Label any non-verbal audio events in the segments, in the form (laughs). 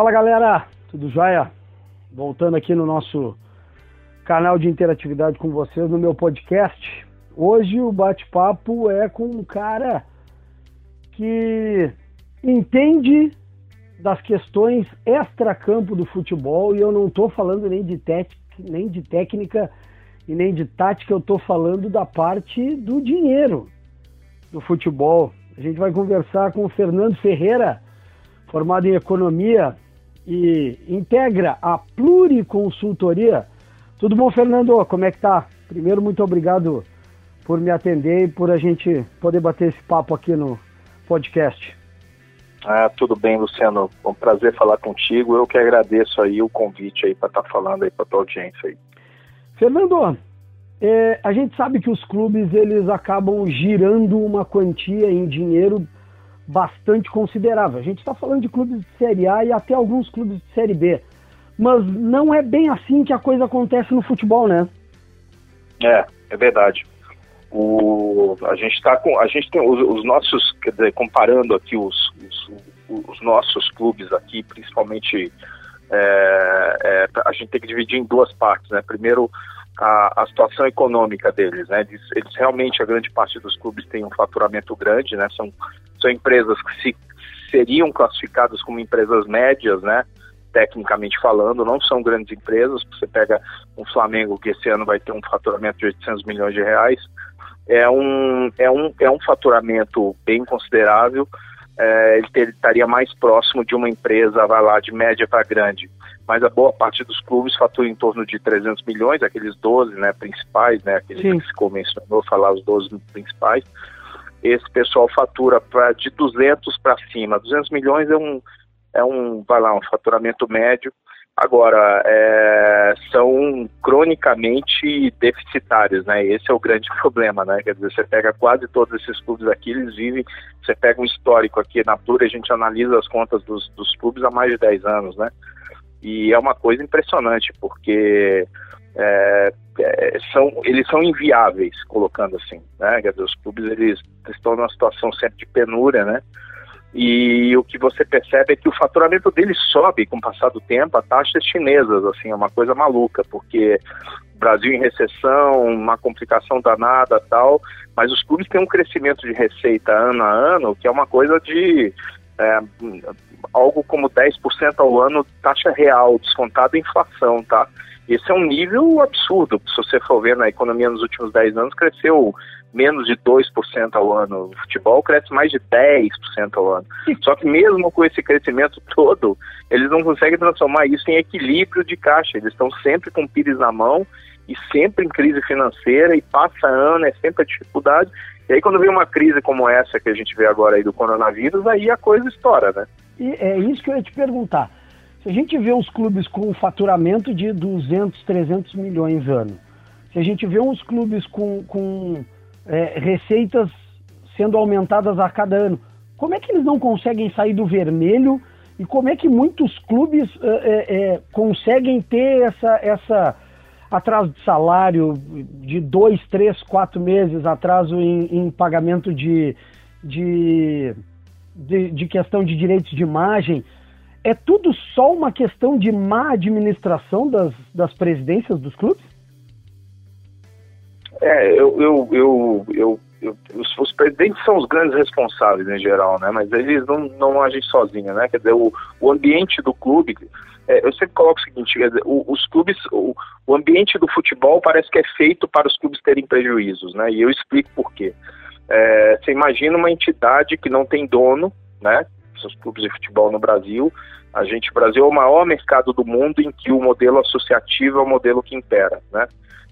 Fala galera, tudo jóia? Voltando aqui no nosso canal de interatividade com vocês no meu podcast. Hoje o bate-papo é com um cara que entende das questões extra-campo do futebol e eu não estou falando nem de, nem de técnica e nem de tática, eu estou falando da parte do dinheiro do futebol. A gente vai conversar com o Fernando Ferreira, formado em economia e integra a Pluriconsultoria. Tudo bom, Fernando? Como é que tá? Primeiro, muito obrigado por me atender e por a gente poder bater esse papo aqui no podcast. Ah, tudo bem, Luciano. É um prazer falar contigo. Eu que agradeço aí o convite aí para estar tá falando aí para tua audiência aí. Fernando, é, a gente sabe que os clubes eles acabam girando uma quantia em dinheiro bastante considerável. A gente está falando de clubes de Série A e até alguns clubes de Série B. Mas não é bem assim que a coisa acontece no futebol, né? É, é verdade. O, a gente está com. A gente tem os, os, nossos, dizer, comparando aqui os, os, os nossos clubes aqui, principalmente é, é, a gente tem que dividir em duas partes, né? Primeiro a, a situação econômica deles, né? Eles, eles, realmente a grande parte dos clubes tem um faturamento grande, né? São são empresas que se, seriam classificadas como empresas médias, né? Tecnicamente falando, não são grandes empresas. Você pega um Flamengo que esse ano vai ter um faturamento de 800 milhões de reais, é um, é um, é um faturamento bem considerável. É, ele, estaria mais próximo de uma empresa, vai lá, de média para grande. Mas a boa parte dos clubes fatura em torno de 300 milhões, aqueles 12 né, principais, né, aqueles Sim. que se mencionou, falar os 12 principais esse pessoal fatura pra, de 200 para cima. 200 milhões é um, é um, vai lá, um faturamento médio. Agora, é, são cronicamente deficitários, né? Esse é o grande (laughs) problema, né? Quer dizer, você pega quase todos esses clubes aqui, eles vivem, você pega um histórico aqui na Plura, a gente analisa as contas dos, dos clubes há mais de 10 anos, né? E é uma coisa impressionante, porque é, é, são, eles são inviáveis, colocando assim, né? Dizer, os clubes eles estão numa situação sempre de penúria, né? E o que você percebe é que o faturamento deles sobe com o passar do tempo a taxas chinesas, assim, é uma coisa maluca, porque Brasil em recessão, uma complicação danada tal, mas os clubes têm um crescimento de receita ano a ano que é uma coisa de é, algo como 10% ao ano taxa real, descontada a inflação, tá? Esse é um nível absurdo. Se você for ver na economia nos últimos 10 anos, cresceu menos de 2% ao ano. O futebol cresce mais de 10% ao ano. (laughs) Só que mesmo com esse crescimento todo, eles não conseguem transformar isso em equilíbrio de caixa. Eles estão sempre com o pires na mão e sempre em crise financeira e passa ano, é sempre a dificuldade. E aí quando vem uma crise como essa que a gente vê agora aí do coronavírus, aí a coisa estoura, né? E é isso que eu ia te perguntar. Se a gente vê uns clubes com faturamento de 200, 300 milhões ano, se a gente vê uns clubes com, com é, receitas sendo aumentadas a cada ano, como é que eles não conseguem sair do vermelho e como é que muitos clubes é, é, é conseguem ter essa, essa atraso de salário de dois, três, quatro meses, atraso em, em pagamento de, de, de, de questão de direitos de imagem? é tudo só uma questão de má administração das, das presidências dos clubes? É, eu, eu, eu, eu, os, os, presidentes são os grandes responsáveis em geral, né? Mas eles não, não agem sozinhos, né? Quer dizer, o, o ambiente do clube, é, eu sempre coloco o seguinte, dizer, o, os clubes, o, o ambiente do futebol parece que é feito para os clubes terem prejuízos, né? E eu explico por quê. É, você imagina uma entidade que não tem dono, né? Os clubes de futebol no Brasil, a gente, o Brasil é o maior mercado do mundo em que o modelo associativo é o modelo que impera, né?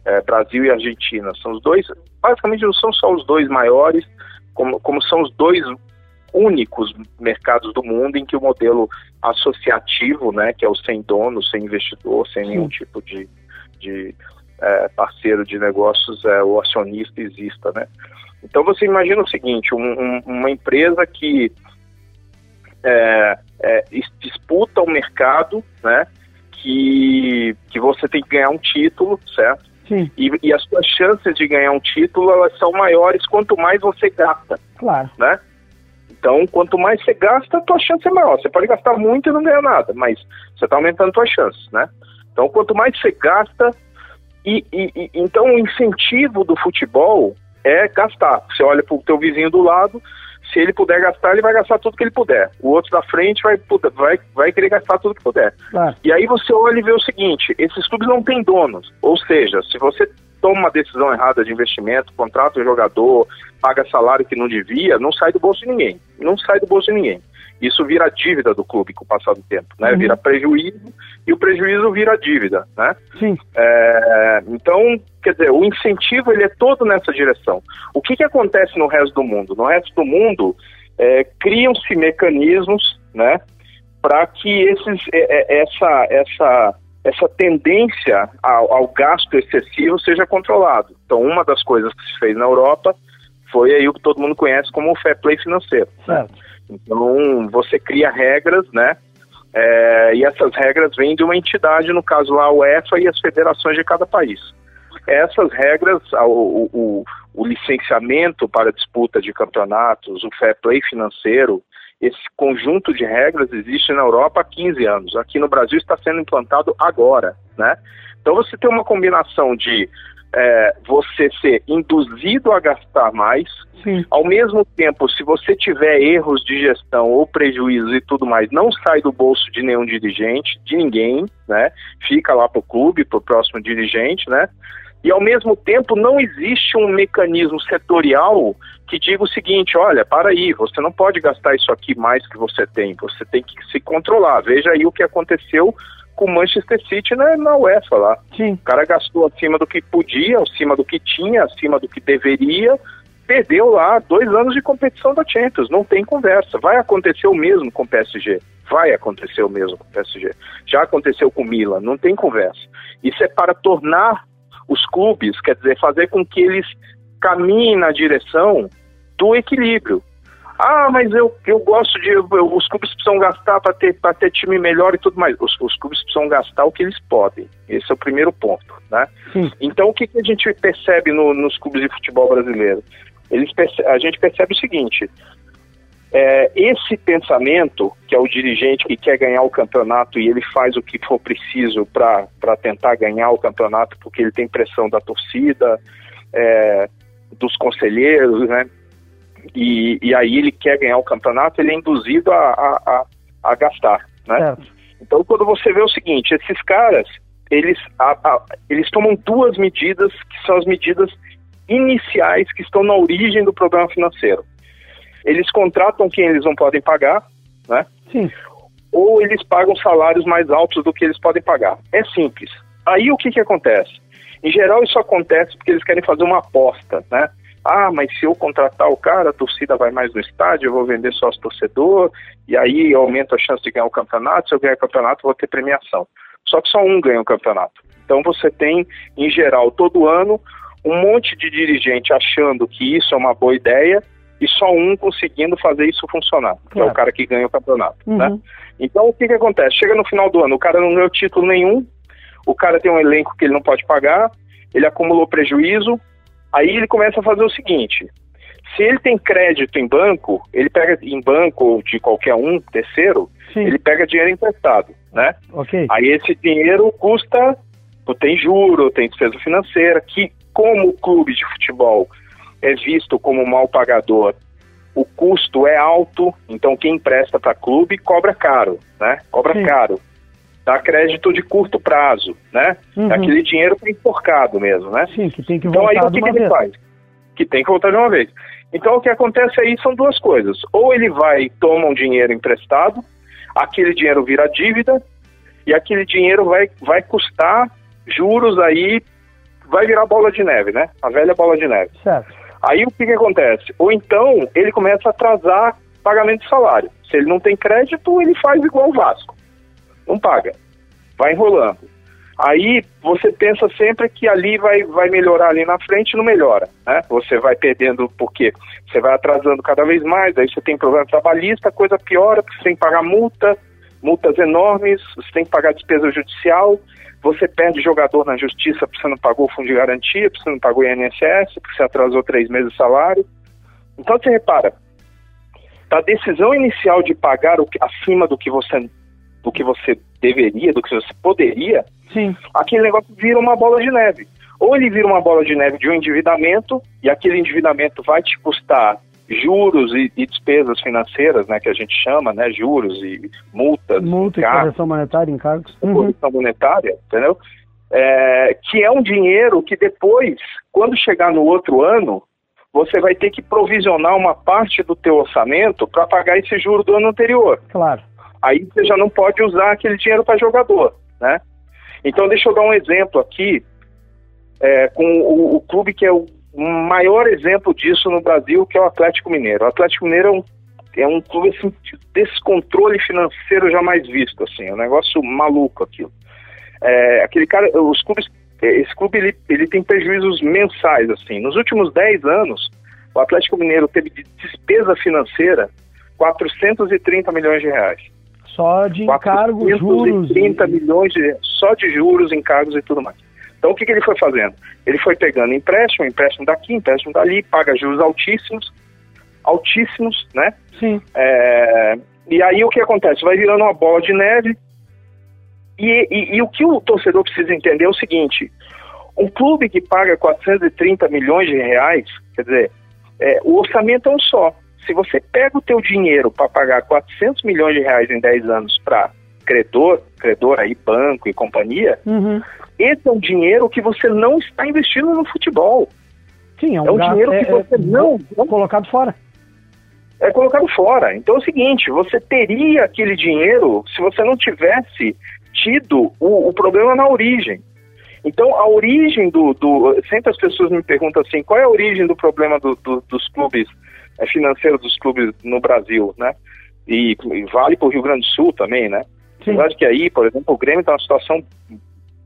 É, Brasil e Argentina são os dois, basicamente não são só os dois maiores, como, como são os dois únicos mercados do mundo em que o modelo associativo, né, que é o sem dono, sem investidor, sem Sim. nenhum tipo de, de é, parceiro de negócios, é, o acionista exista, né? Então você imagina o seguinte, um, um, uma empresa que é, é, disputa o mercado, né? Que, que você tem que ganhar um título, certo? Sim. E, e as suas chances de ganhar um título elas são maiores quanto mais você gasta. Claro. Né? Então, quanto mais você gasta, a tua chance é maior. Você pode gastar muito e não ganhar nada, mas você está aumentando a tua chance, né? Então, quanto mais você gasta, e, e, e, então o incentivo do futebol é gastar. Você olha para o teu vizinho do lado, se ele puder gastar, ele vai gastar tudo que ele puder. O outro da frente vai, vai, vai querer gastar tudo que puder. Ah. E aí você olha e vê o seguinte: esses clubes não têm donos. Ou seja, se você toma uma decisão errada de investimento, contrata um jogador, paga salário que não devia, não sai do bolso de ninguém. Não sai do bolso de ninguém. Isso vira dívida do clube com o passar do tempo, né? Uhum. Vira prejuízo e o prejuízo vira dívida, né? Sim. É, então, quer dizer, o incentivo ele é todo nessa direção. O que, que acontece no resto do mundo? No resto do mundo, é, criam-se mecanismos, né? Para que esses, é, é, essa, essa essa tendência ao, ao, gasto excessivo seja controlado. Então, uma das coisas que se fez na Europa foi aí o que todo mundo conhece como o fair play financeiro. Certo. Então, você cria regras, né? É, e essas regras vêm de uma entidade, no caso lá a UEFA e as federações de cada país. Essas regras, o, o, o licenciamento para disputa de campeonatos, o fair play financeiro, esse conjunto de regras existe na Europa há 15 anos. Aqui no Brasil está sendo implantado agora, né? Então você tem uma combinação de é, você ser induzido a gastar mais, Sim. ao mesmo tempo, se você tiver erros de gestão ou prejuízos e tudo mais, não sai do bolso de nenhum dirigente, de ninguém, né? Fica lá para o clube, para o próximo dirigente, né? E ao mesmo tempo não existe um mecanismo setorial que diga o seguinte, olha, para aí, você não pode gastar isso aqui mais que você tem, você tem que se controlar. Veja aí o que aconteceu com o Manchester City na, na UEFA lá. Sim. O cara gastou acima do que podia, acima do que tinha, acima do que deveria, perdeu lá dois anos de competição da Champions, não tem conversa. Vai acontecer o mesmo com o PSG. Vai acontecer o mesmo com o PSG. Já aconteceu com o Milan, não tem conversa. Isso é para tornar os clubes, quer dizer, fazer com que eles caminhem na direção do equilíbrio. Ah, mas eu, eu gosto de. Eu, os clubes precisam gastar para ter, ter time melhor e tudo mais. Os, os, clubes precisam gastar o que eles podem. Esse é o primeiro ponto. Né? Então, o que, que a gente percebe no, nos clubes de futebol brasileiro? Eles a gente percebe o seguinte: é, esse pensamento, que é o dirigente que quer ganhar o campeonato e ele faz o que for preciso para tentar ganhar o campeonato, porque ele tem pressão da torcida, é, dos conselheiros, né? E, e, aí ele quer ganhar o campeonato, ele é induzido a, a, a, a gastar, né? Então, quando você vê o seguinte, esses caras, eles, eles tomam duas medidas que são as medidas iniciais que estão na origem do problema financeiro eles contratam quem eles não podem pagar, né? Sim. Ou eles pagam salários mais altos do que eles podem pagar. É simples. Aí o que, que acontece? Em geral, isso acontece porque eles querem fazer uma aposta, né? Ah, mas se eu contratar o cara, a torcida vai mais no estádio, eu vou vender sócio torcedor, e aí aumenta a chance de ganhar o campeonato. Se eu ganhar o campeonato, eu vou ter premiação. Só que só um ganha o campeonato. Então você tem, em geral, todo ano, um monte de dirigente achando que isso é uma boa ideia e só um conseguindo fazer isso funcionar, claro. que é o cara que ganha o campeonato. Uhum. Né? Então o que, que acontece? Chega no final do ano, o cara não ganhou título nenhum, o cara tem um elenco que ele não pode pagar, ele acumulou prejuízo, aí ele começa a fazer o seguinte: se ele tem crédito em banco, ele pega em banco ou de qualquer um, terceiro, Sim. ele pega dinheiro emprestado, né? Okay. Aí esse dinheiro custa, tem juro, tem despesa financeira, que como o clube de futebol é visto como mal pagador, o custo é alto, então quem empresta para clube cobra caro, né? Cobra Sim. caro. Dá crédito de curto prazo, né? Uhum. Aquele dinheiro para enforcado mesmo, né? Sim, que tem que voltar Então aí o que, que ele faz? Que tem que voltar de uma vez. Então o que acontece aí são duas coisas. Ou ele vai e toma um dinheiro emprestado, aquele dinheiro vira dívida, e aquele dinheiro vai, vai custar juros aí, vai virar bola de neve, né? A velha bola de neve. Certo. Aí o que, que acontece? Ou então ele começa a atrasar pagamento de salário. Se ele não tem crédito, ele faz igual o Vasco. Não paga. Vai enrolando. Aí você pensa sempre que ali vai, vai melhorar ali na frente não melhora. Né? Você vai perdendo porque você vai atrasando cada vez mais, aí você tem problema trabalhista, coisa piora, porque você tem que pagar multa, multas enormes, você tem que pagar despesa judicial, você perde jogador na justiça porque você não pagou o fundo de garantia, porque você não pagou o INSS, porque você atrasou três meses de salário. Então você repara, da decisão inicial de pagar o que, acima do que você do que você deveria, do que você poderia, Sim. aquele negócio vira uma bola de neve. Ou ele vira uma bola de neve de um endividamento, e aquele endividamento vai te custar juros e, e despesas financeiras, né, que a gente chama, né, juros e multas, multa e correção monetária, encargos, uhum. correção monetária, entendeu? É, que é um dinheiro que depois, quando chegar no outro ano, você vai ter que provisionar uma parte do teu orçamento para pagar esse juro do ano anterior. Claro. Aí você já não pode usar aquele dinheiro para jogador, né? Então deixa eu dar um exemplo aqui é, com o, o, clube que é o maior exemplo disso no Brasil, que é o Atlético Mineiro. O Atlético Mineiro é um, é um clube assim, de descontrole financeiro jamais visto, assim, é um negócio maluco aquilo. É, aquele cara, os clubes, esse clube ele, ele tem prejuízos mensais, assim. Nos últimos 10 anos, o Atlético Mineiro teve de despesa financeira 430 milhões de reais. Só de encargos, juros. 30 milhões de, só de juros, encargos e tudo mais. Então o que, que ele foi fazendo? Ele foi pegando empréstimo, empréstimo daqui, empréstimo dali, paga juros altíssimos, altíssimos, né? Sim. É, e aí o que acontece? Vai virando uma bola de neve. E, e, e, o que o torcedor precisa entender é o seguinte: um clube que paga 430 milhões de reais, quer dizer, é, o orçamento é um só. Se você pega o teu dinheiro para pagar 400 milhões de reais em 10 anos para credor, credor aí, banco e companhia, uhum. esse é um dinheiro que você não está investindo no futebol. Sim, é um, é um dinheiro que é, você é, não, não... Colocado fora. É colocado fora. Então é o seguinte, você teria aquele dinheiro se você não tivesse tido o, o problema na origem. Então, a origem do, do, Sempre as pessoas me perguntam assim: qual é a origem do problema do, do, dos clubes é, financeiros dos clubes no Brasil, né? E, e vale para o Rio Grande do Sul também, né? Sim. Eu acho que aí, por exemplo, o Grêmio está numa situação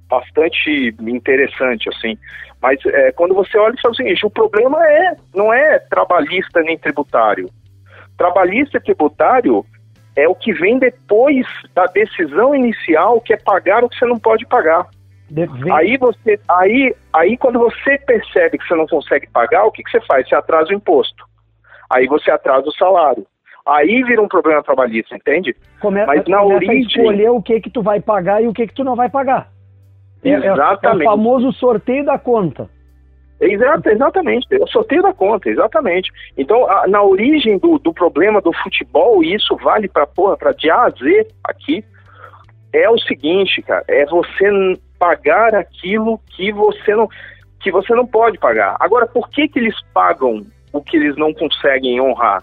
bastante interessante, assim. Mas é, quando você olha e fala o seguinte, o problema é, não é trabalhista nem tributário. Trabalhista e tributário é o que vem depois da decisão inicial, que é pagar o que você não pode pagar. Aí você, aí, aí quando você percebe que você não consegue pagar, o que, que você faz? Você atrasa o imposto. Aí você atrasa o salário. Aí vira um problema trabalhista, entende? Come Mas na origem escolher o que que tu vai pagar e o que que tu não vai pagar. Exatamente. É, é, é o famoso sorteio da conta. Exato, exatamente. É o sorteio da conta, exatamente. Então, a, na origem do, do problema do futebol, e isso vale para porra, para de A a Z aqui, é o seguinte, cara, é você pagar aquilo que você não que você não pode pagar. Agora, por que que eles pagam o que eles não conseguem honrar?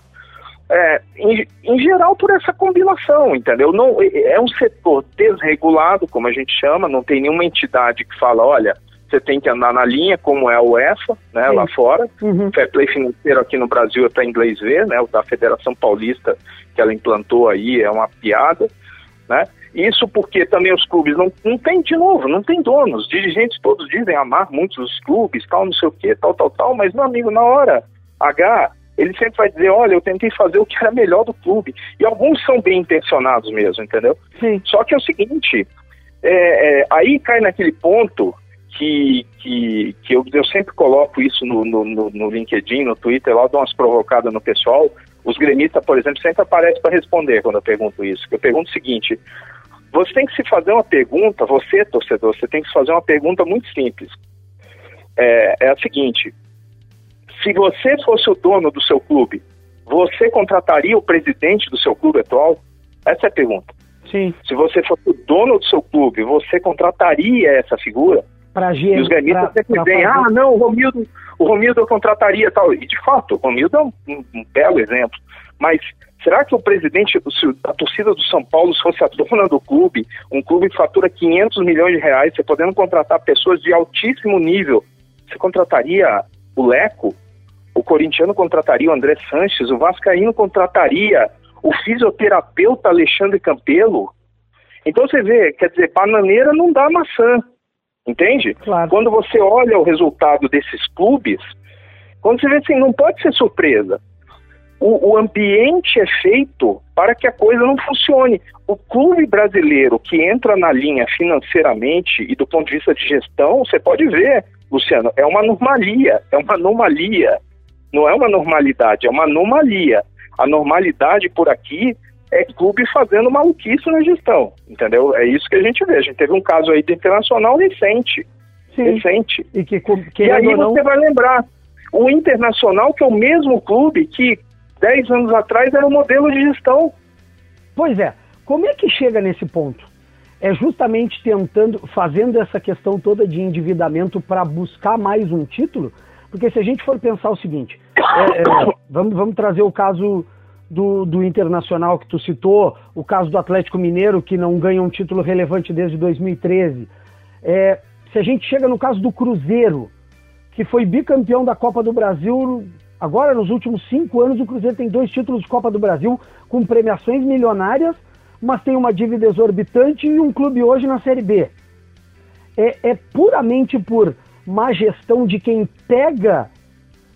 É, em, em, geral por essa combinação, entendeu? Não, é um setor desregulado, como a gente chama, não tem nenhuma entidade que fala, olha, você tem que andar na linha, como é a UEFA, né, lá fora. Uhum. Fair Play financeiro aqui no Brasil é para inglês ver, né, o da Federação Paulista que ela implantou aí é uma piada, né? Isso porque também os clubes não, não tem, de novo, não tem donos. Dirigentes todos dizem amar muitos os clubes, tal, não sei o que, tal, tal, tal, mas, meu amigo, na hora H, ele sempre vai dizer, olha, eu tentei fazer o que era melhor do clube. E alguns são bem intencionados mesmo, entendeu? Sim. Só que é o seguinte, é, é, aí cai naquele ponto que, que, que eu, eu sempre coloco isso no, no, no, LinkedIn, no Twitter, lá dou umas provocadas no pessoal. Os gremistas, por exemplo, sempre aparecem para responder quando eu pergunto isso. Eu pergunto o seguinte: você tem que se fazer uma pergunta, você, torcedor, você tem que se fazer uma pergunta muito simples. É, é a seguinte: se você fosse o dono do seu clube, você contrataria o presidente do seu clube atual? Essa é a pergunta. Sim. Se você fosse o dono do seu clube, você contrataria essa figura? Pra e os gremistas sempre dizem, ah, não, o Romildo, o Romildo eu contrataria tal. E de fato, o Romildo é um, um, um belo exemplo. Mas será que o presidente da torcida do São Paulo, se fosse a dona do clube, um clube que fatura 500 milhões de reais, você podendo contratar pessoas de altíssimo nível, você contrataria o Leco? O corintiano contrataria o André Sanches, o Vascaíno contrataria o fisioterapeuta Alexandre Campelo. Então você vê, quer dizer, bananeira não dá maçã. Entende? Claro. Quando você olha o resultado desses clubes, quando você vê assim, não pode ser surpresa. O, o, ambiente é feito para que a coisa não funcione. O clube brasileiro que entra na linha financeiramente e do ponto de vista de gestão, você pode ver, Luciano, é uma anomalia, é uma anomalia. Não é uma normalidade, é uma anomalia. A normalidade por aqui é clube fazendo maluquice na gestão, entendeu? É isso que a gente vê. A gente teve um caso aí do Internacional recente. Sim. Recente. E, que, que e aí não... você vai lembrar, o Internacional, que é o mesmo clube que 10 anos atrás era o modelo de gestão. Pois é. Como é que chega nesse ponto? É justamente tentando, fazendo essa questão toda de endividamento para buscar mais um título? Porque se a gente for pensar o seguinte, é, é, (coughs) vamos, vamos trazer o caso do, do Internacional que tu citou, o caso do Atlético Mineiro, que não ganha um título relevante desde 2013. É, se a gente chega no caso do Cruzeiro, que foi bicampeão da Copa do Brasil, agora nos últimos cinco anos o Cruzeiro tem dois títulos de Copa do Brasil com premiações milionárias, mas tem uma dívida exorbitante e um clube hoje na Série B. É, é puramente por má gestão de quem pega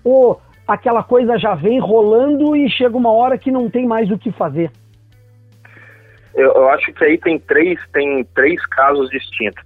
o aquela coisa já vem rolando e chega uma hora que não tem mais o que fazer? Eu, eu acho que aí tem três, tem três casos distintos.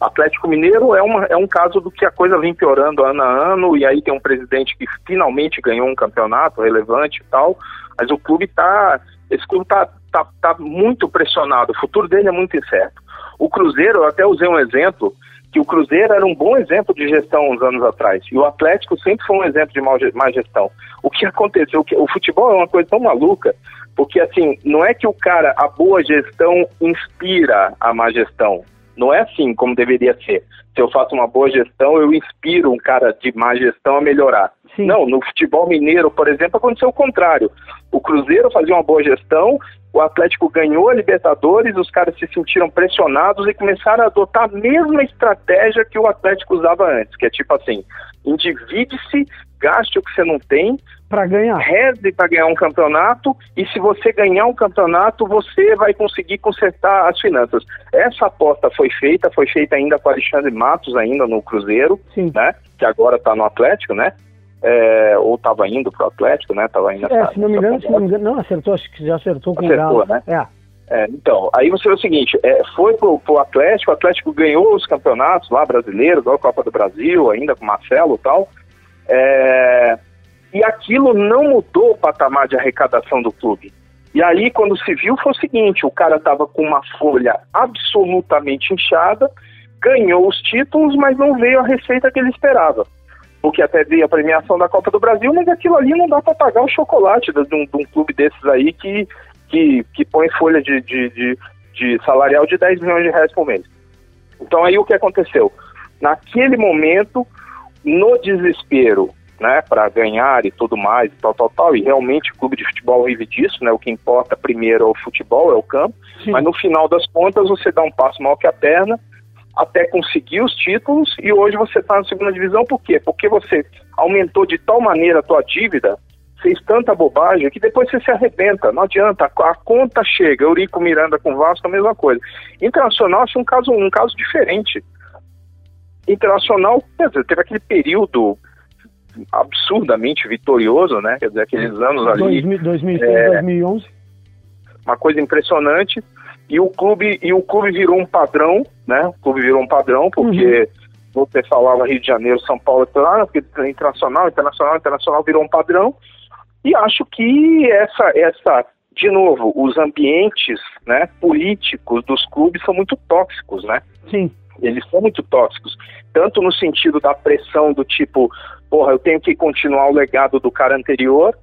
Atlético Mineiro é, uma, é um caso do que a coisa vem piorando ano a ano, e aí tem um presidente que finalmente ganhou um campeonato relevante e tal, mas o clube está. Esse clube está tá, tá muito pressionado, o futuro dele é muito incerto. O Cruzeiro, eu até usei um exemplo, que o Cruzeiro era um bom exemplo de gestão uns anos atrás, e o Atlético sempre foi um exemplo de má gestão. O que aconteceu? O futebol é uma coisa tão maluca, porque assim, não é que o cara, a boa gestão inspira a má gestão. Não é assim como deveria ser. Se eu faço uma boa gestão, eu inspiro um cara de má gestão a melhorar. Sim. Não, no futebol mineiro, por exemplo, aconteceu o contrário. O Cruzeiro fazia uma boa gestão, o Atlético ganhou a Libertadores, os caras se sentiram pressionados e começaram a adotar a mesma estratégia que o Atlético usava antes, que é tipo assim, endivide-se, gaste o que você não tem, para ganhar. Reze para ganhar um campeonato e se você ganhar um campeonato, você vai conseguir consertar as finanças. Essa aposta foi feita, foi feita ainda com Alexandre Matos ainda no Cruzeiro, Sim. né? Que agora está no Atlético, né? É, ou estava indo para o Atlético, né? Tava indo é, se não me engano, se não me engano, não, acertou, acho que já acertou com acertou, o Galo. né? É. É, então, aí você vê o seguinte, é, foi pro, pro Atlético, o Atlético ganhou os campeonatos lá brasileiros, a Copa do Brasil, ainda com Marcelo e tal, é, e aquilo não mudou o patamar de arrecadação do clube. E aí, quando se viu, foi o seguinte, o cara estava com uma folha absolutamente inchada, ganhou os títulos, mas não veio a receita que ele esperava porque até veio a premiação da Copa do Brasil, mas aquilo ali não dá para pagar o chocolate de, um, de um, clube desses aí que, que, que põe folha de, de, de, de salarial de 10 milhões de reais por mês. Então aí o que aconteceu? Naquele momento, no desespero, né, para ganhar e tudo mais, tal, tal, tal, e realmente o clube de futebol vive disso, né, o que importa primeiro é o futebol, é o campo, Sim. mas no final das contas você dá um passo mal que a perna até conseguir os títulos e hoje você está na segunda divisão, por quê? Porque você aumentou de tal maneira a tua dívida, fez tanta bobagem que depois você se arrebenta, não adianta, a, conta chega, Eurico Miranda com Vasco, a mesma coisa. Internacional, acho um caso, um caso diferente. Internacional, dizer, teve aquele período absurdamente vitorioso, né? Quer dizer, aqueles anos ali. 2006, é, 2011. Uma coisa impressionante e o clube e o clube virou um padrão, né? O clube virou um padrão porque uhum. você falava Rio de Janeiro, São Paulo, ah, internacional, internacional, internacional virou um padrão. E acho que essa essa de novo, os ambientes, né, políticos dos clubes são muito tóxicos, né? Sim. Eles são muito tóxicos, tanto no sentido da pressão do tipo, porra, eu tenho que continuar o legado do cara anterior,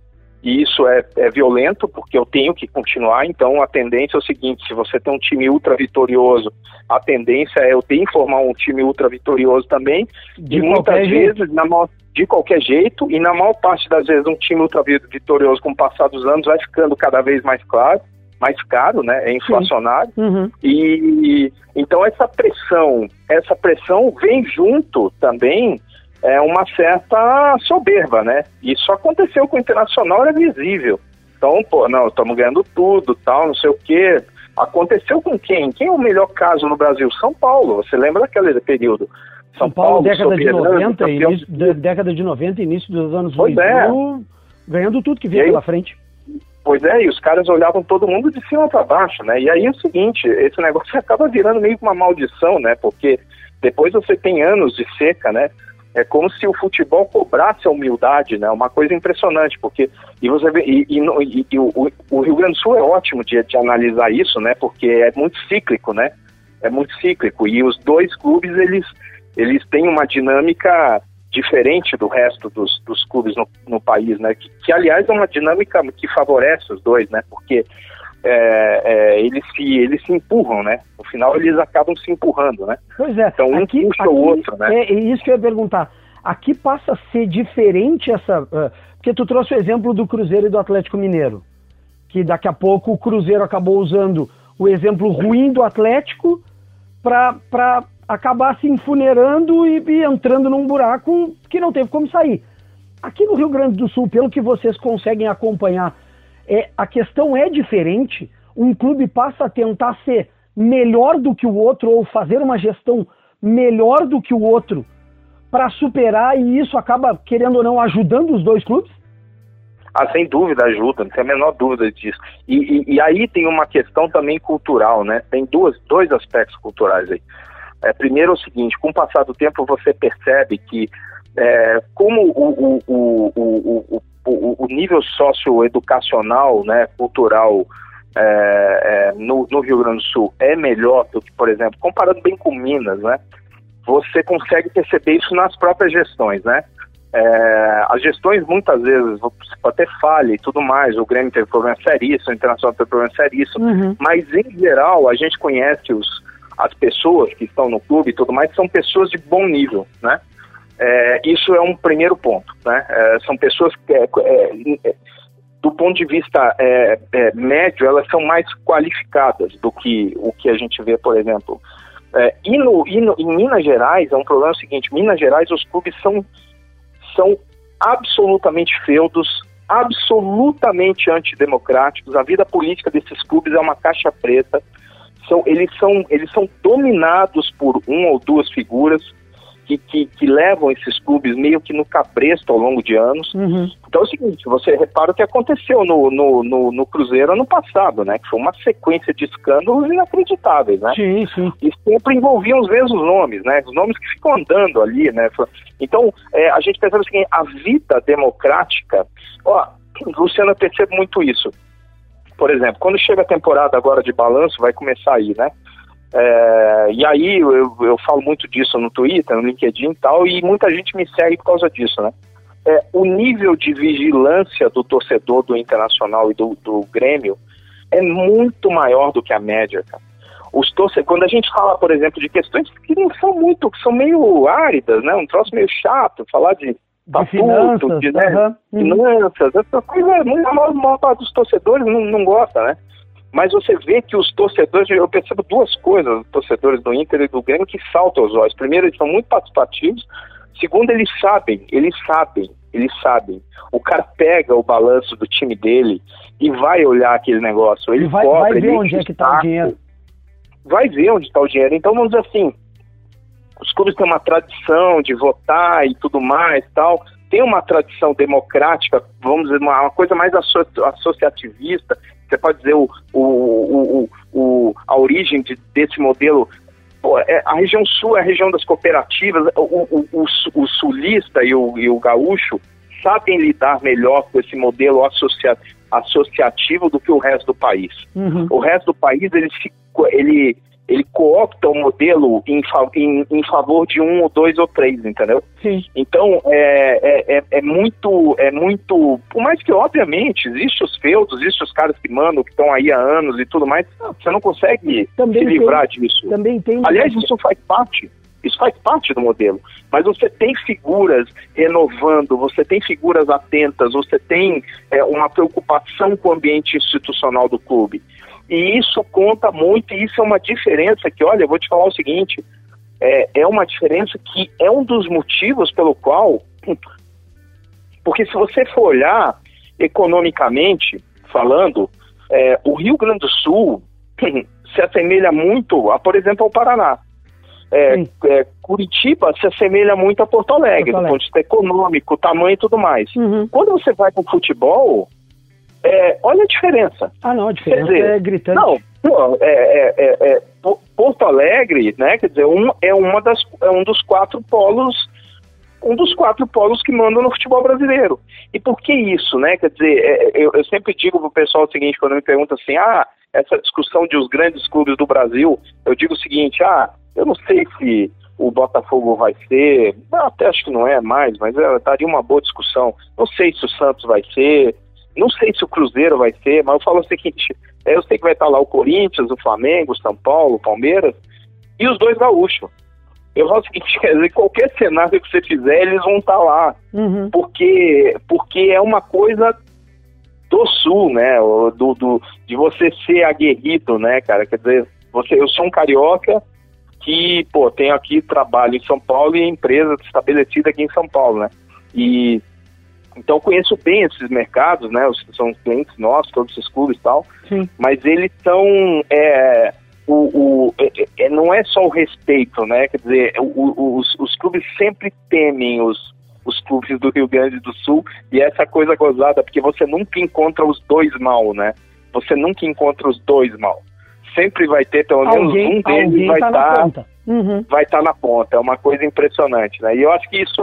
e isso é, é violento, porque eu tenho que continuar, então a tendência é o seguinte, se você tem um time ultra vitorioso, a tendência é eu ter que formar um time ultra vitorioso também, de e muitas vezes, na maior, de qualquer jeito, e na maior parte das vezes um time ultra vitorioso com o passar dos anos vai ficando cada vez mais claro, mais caro, né? É inflacionário. Uhum. E então essa pressão, essa pressão vem junto também é uma certa soberba, né? Isso aconteceu com o Internacional, era visível. Então, pô, não, estamos ganhando tudo, tal, não sei o quê. Aconteceu com quem? Quem é o melhor caso no Brasil? São Paulo. Você lembra daquele período? São, São Paulo, Paulo, década de 90, início, década de 90, início dos anos pois 2000, é. ganhando tudo que vinha pela frente. Pois é, e os caras olhavam todo mundo de cima para baixo, né? E aí é o seguinte, esse negócio (laughs) acaba virando meio que uma maldição, né? Porque depois você tem anos de seca, né? É como se o futebol cobrasse a humildade, né? Uma coisa impressionante, porque e você vê, e, e, e, e o, o, Rio Grande do Sul é ótimo de, de analisar isso, né? Porque é muito cíclico, né? É muito cíclico e os dois clubes eles eles têm uma dinâmica diferente do resto dos, dos clubes no, no país, né? Que, que, aliás é uma dinâmica que favorece os dois, né? Porque é, é, eles se eles se empurram, né? No final eles acabam se empurrando, né? Pois é. Então um aqui, puxa aqui, o outro, né? É, é isso que eu ia perguntar. Aqui passa a ser diferente essa, uh, porque tu trouxe o exemplo do Cruzeiro e do Atlético Mineiro, que daqui a pouco o Cruzeiro acabou usando o exemplo ruim do Atlético para acabar se enfuneirando e, e entrando num buraco que não teve como sair. Aqui no Rio Grande do Sul, pelo que vocês conseguem acompanhar, é, a questão é diferente. Um clube passa a tentar ser melhor do que o outro ou fazer uma gestão melhor do que o outro para superar e isso acaba, querendo ou não, ajudando os dois clubes? Ah, sem dúvida ajuda, não tem a menor dúvida disso. E, e, e, aí tem uma questão também cultural, né? Tem duas, dois aspectos culturais aí. É, primeiro é o seguinte, com o passar do tempo você percebe que é, como o, o, o, o, o nível socioeducacional, né, cultural é, é, no, no, Rio Grande do Sul é melhor do que, por exemplo, comparando bem com Minas, né, você consegue perceber isso nas próprias gestões, né? É, as gestões muitas vezes você pode ter falha e tudo mais, o Grêmio teve problema seríssimo, o Internacional teve problema seríssimo, uhum. mas em geral a gente conhece os, as pessoas que estão no clube e tudo mais, são pessoas de bom nível, né? É, isso é um primeiro ponto, né? É, são pessoas que, é, é, do ponto de vista é, médio, elas são mais qualificadas do que o que a gente vê, por exemplo. e, no, e no, em Minas Gerais, é um problema seguinte, Minas Gerais, os clubes são, são absolutamente feudos, absolutamente antidemocráticos, a vida política desses clubes é uma caixa preta, são, eles, são, eles são dominados por uma ou duas figuras que, que, que, levam esses clubes meio que no cabresto ao longo de anos. Uhum. Então é o seguinte, você repara o que aconteceu no, no, no, no, Cruzeiro ano passado, né? Que foi uma sequência de escândalos inacreditáveis, né? Sim, sim. E sempre envolviam os mesmos nomes, né? Os nomes que ficam andando ali, né? Então, é, a gente percebe o seguinte, a vida democrática... Ó, Luciano, eu percebo muito isso. Por exemplo, quando chega a temporada agora de balanço, vai começar aí, né? É, e aí eu, eu falo muito disso no Twitter, no LinkedIn e tal, e muita gente me segue por causa disso, né? É, o nível de vigilância do torcedor do Internacional e do, do Grêmio é muito maior do que a média, cara. Os torcedores, quando a gente fala, por exemplo, de questões que não são muito, que são meio áridas, né? Um troço meio chato, falar de de finanças, de, né? uhum. finanças, essa coisa, a maior parte dos torcedores não, não gosta, né? Mas você vê que os torcedores, eu percebo duas coisas, os torcedores do Inter e do Grêmio que saltam aos olhos. Primeiro, eles são muito participativos. Segundo, eles sabem, eles sabem, eles sabem. O cara pega o balanço do time dele e vai olhar aquele negócio. Ele vai, cobra, vai ver onde é que está o dinheiro. Vai ver onde está o dinheiro. Então, vamos dizer assim, os clubes têm uma tradição de votar e tudo mais tal, tem uma tradição democrática, vamos dizer, uma, uma coisa mais asso associativista, você pode dizer o, o, o, o a origem de, desse modelo Pô, é, a região sul é a região das cooperativas, o, o, o, o sulista e o, e o gaúcho sabem lidar melhor com esse modelo associa, associativo do que o resto do país. Uhum. O resto do país ele, ele, ele coopta o modelo em, em, em, favor de um ou dois ou três, entendeu? Sim. Então, é, é, é, é, muito, é muito, por mais que, obviamente, existem os feudos, existem os caras que mandam, que estão aí há anos e tudo mais, você não consegue também se livrar tem, disso. Também tem... Aliás, isso faz parte, isso faz parte do modelo. Mas você tem figuras renovando, você tem figuras atentas, você tem é, uma preocupação com o ambiente institucional do clube. E isso conta muito, e isso é uma diferença que, olha, eu vou te falar o seguinte, é, é uma diferença que é um dos motivos pelo qual, porque se você for olhar economicamente falando, é, o Rio Grande do Sul (clears throat) se assemelha muito, a, por exemplo, ao Paraná. É, é, Curitiba se assemelha muito a Porto Alegre, Porto Alegre. do ponto de vista econômico, tamanho e tudo mais. Uhum. Quando você vai para o futebol, é, olha a diferença. Ah, não, a diferença dizer, é gritante. Não, pô, é, é, é, é Porto Alegre, né, quer dizer, um, é, uma das, é um dos quatro polos um dos quatro polos que mandam no futebol brasileiro. E por que isso, né? Quer dizer, é, eu, eu sempre digo pro pessoal o seguinte, quando me pergunta assim, ah, essa discussão de os grandes clubes do Brasil, eu digo o seguinte, ah, eu não sei se o Botafogo vai ser, até acho que não é mais, mas é, daria uma boa discussão. Não sei se o Santos vai ser, não sei se o Cruzeiro vai ser, mas eu falo o seguinte, é, eu sei que vai estar lá o Corinthians, o Flamengo, o São Paulo, o Palmeiras e os dois gaúchos. Eu falo o seguinte, (laughs) quer dizer, qualquer cenário que você fizer, eles vão estar lá. Uhum. Porque, porque é uma coisa do sul, né? Do, do, de você ser aguerrido, né, cara? Quer dizer, você, eu sou um carioca que, pô, tenho aqui trabalho em São Paulo e empresa estabelecida aqui em São Paulo, né? E então conheço bem esses mercados, né? São clientes nossos, todos esses clubes e tal. Sim. Mas eles são é, o, o é, é, não é só o respeito, né? Quer dizer, o, os, os clubes sempre temem os, os clubes do Rio Grande do Sul e essa coisa gozada, porque você nunca encontra os dois mal, né? Você nunca encontra os dois mal. Sempre vai ter pelo menos alguém, um deles vai estar tá, uhum. vai estar tá na ponta. É uma coisa impressionante, né? E eu acho que isso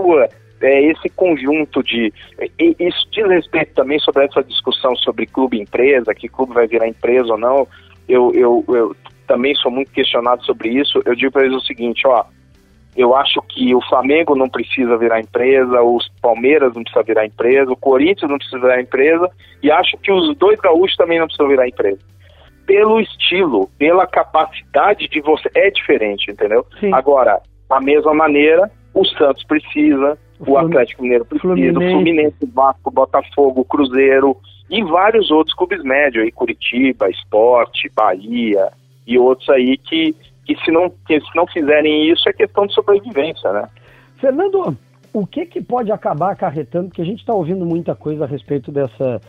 é esse conjunto de isso diz respeito também sobre essa discussão sobre clube empresa, que clube vai virar empresa ou não. Eu, eu, eu também sou muito questionado sobre isso. Eu digo para eles o seguinte, ó, eu acho que o Flamengo não precisa virar empresa, os Palmeiras não precisa virar empresa, o Corinthians não precisa virar empresa, e acho que os dois gaúchos também não precisam virar empresa. Pelo estilo, pela capacidade de você. É diferente, entendeu? Sim. Agora, da mesma maneira, o Santos precisa, o, o Atlético Mineiro precisa, Fluminense. o Fluminense, o Vasco, o Botafogo, o Cruzeiro e vários outros clubes médios aí, Curitiba, Esporte, Bahia e outros aí que que se não, que se não fizerem isso é questão de sobrevivência, né? Fernando, o que, que pode acabar acarretando? Porque a gente está ouvindo muita coisa a respeito dessa